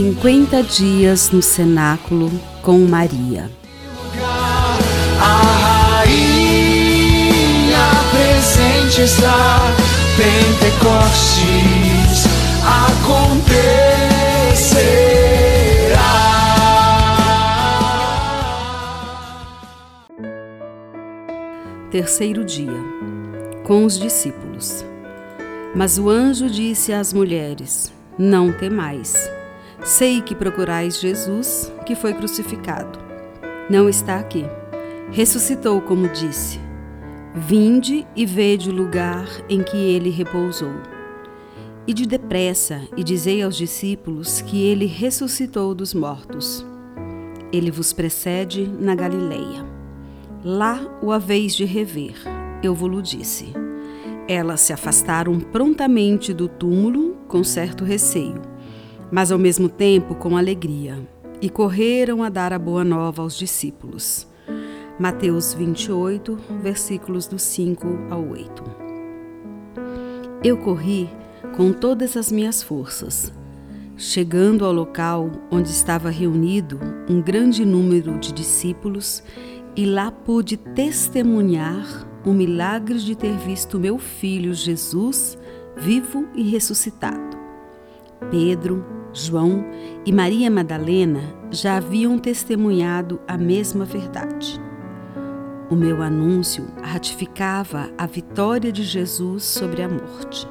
50 dias no cenáculo com Maria. A rainha presente está, Pentecostes acontecerá. Terceiro dia, com os discípulos. Mas o anjo disse às mulheres: Não temais. Sei que procurais Jesus, que foi crucificado. Não está aqui. Ressuscitou, como disse. Vinde e vede o lugar em que ele repousou. E de depressa e dizei aos discípulos que ele ressuscitou dos mortos. Ele vos precede na Galileia. Lá o haveis de rever, eu vos disse. Elas se afastaram prontamente do túmulo com certo receio, mas ao mesmo tempo com alegria, e correram a dar a boa nova aos discípulos. Mateus 28, versículos do 5 ao 8. Eu corri com todas as minhas forças. Chegando ao local onde estava reunido um grande número de discípulos, e lá pude testemunhar o milagre de ter visto meu filho Jesus vivo e ressuscitado. Pedro, João e Maria Madalena já haviam testemunhado a mesma verdade. O meu anúncio ratificava a vitória de Jesus sobre a morte.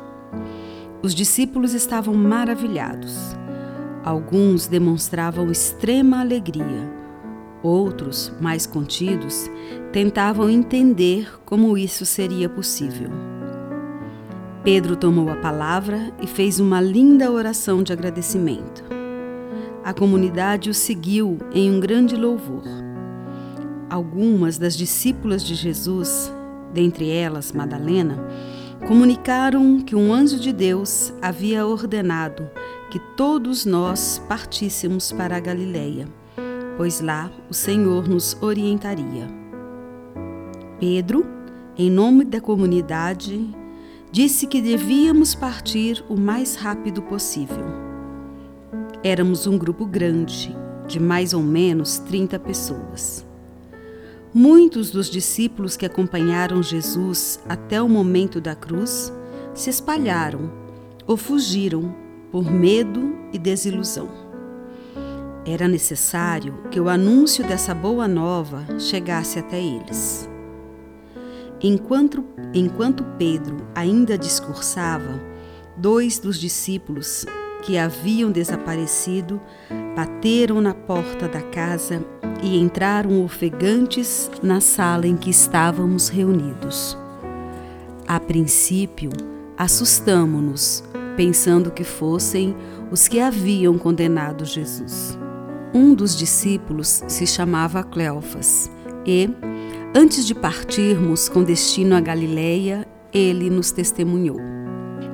Os discípulos estavam maravilhados. Alguns demonstravam extrema alegria Outros, mais contidos, tentavam entender como isso seria possível. Pedro tomou a palavra e fez uma linda oração de agradecimento. A comunidade o seguiu em um grande louvor. Algumas das discípulas de Jesus, dentre elas Madalena, comunicaram que um anjo de Deus havia ordenado que todos nós partíssemos para a Galileia pois lá o Senhor nos orientaria. Pedro, em nome da comunidade, disse que devíamos partir o mais rápido possível. Éramos um grupo grande, de mais ou menos 30 pessoas. Muitos dos discípulos que acompanharam Jesus até o momento da cruz se espalharam ou fugiram por medo e desilusão. Era necessário que o anúncio dessa boa nova chegasse até eles. Enquanto, enquanto Pedro ainda discursava, dois dos discípulos que haviam desaparecido bateram na porta da casa e entraram ofegantes na sala em que estávamos reunidos. A princípio, assustamo-nos, pensando que fossem os que haviam condenado Jesus. Um dos discípulos se chamava Cleofas e, antes de partirmos com destino a Galiléia, ele nos testemunhou.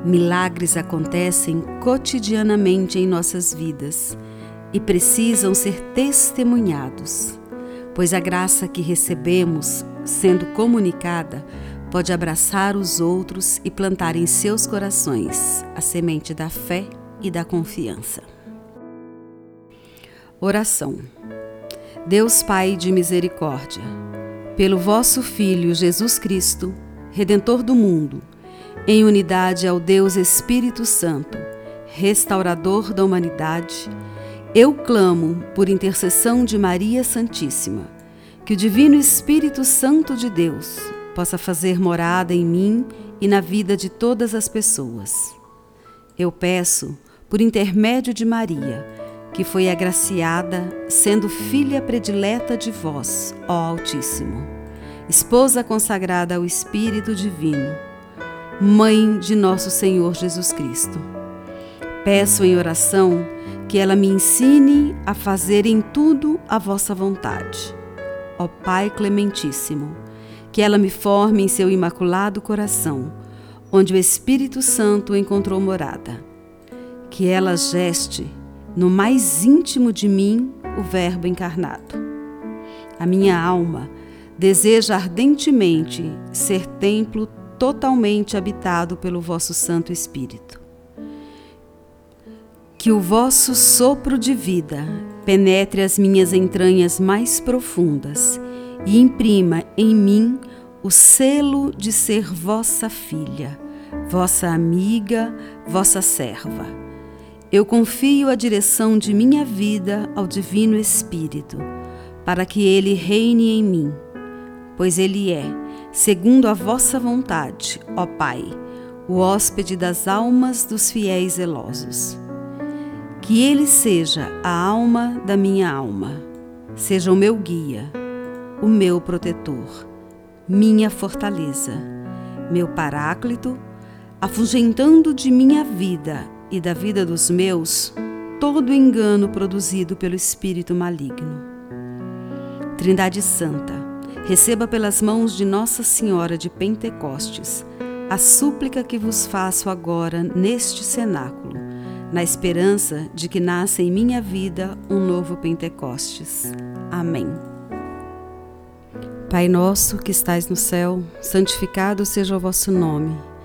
Milagres acontecem cotidianamente em nossas vidas e precisam ser testemunhados, pois a graça que recebemos, sendo comunicada, pode abraçar os outros e plantar em seus corações a semente da fé e da confiança. Oração. Deus Pai de misericórdia, pelo vosso Filho Jesus Cristo, Redentor do mundo, em unidade ao Deus Espírito Santo, restaurador da humanidade, eu clamo por intercessão de Maria Santíssima, que o Divino Espírito Santo de Deus possa fazer morada em mim e na vida de todas as pessoas. Eu peço, por intermédio de Maria, que foi agraciada, sendo filha predileta de vós, ó Altíssimo, esposa consagrada ao Espírito Divino, mãe de nosso Senhor Jesus Cristo. Peço em oração que ela me ensine a fazer em tudo a vossa vontade. Ó Pai Clementíssimo, que ela me forme em seu imaculado coração, onde o Espírito Santo encontrou morada. Que ela geste no mais íntimo de mim o Verbo encarnado. A minha alma deseja ardentemente ser templo totalmente habitado pelo vosso Santo Espírito. Que o vosso sopro de vida penetre as minhas entranhas mais profundas e imprima em mim o selo de ser vossa filha, vossa amiga, vossa serva. Eu confio a direção de minha vida ao Divino Espírito, para que ele reine em mim, pois ele é, segundo a vossa vontade, ó Pai, o hóspede das almas dos fiéis zelosos. Que ele seja a alma da minha alma, seja o meu guia, o meu protetor minha fortaleza, meu paráclito, afugentando de minha vida e da vida dos meus todo engano produzido pelo espírito maligno. Trindade Santa, receba pelas mãos de Nossa Senhora de Pentecostes a súplica que vos faço agora neste cenáculo, na esperança de que nasça em minha vida um novo Pentecostes. Amém. Pai nosso que estais no céu, santificado seja o vosso nome.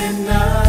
num cenáculo de amor.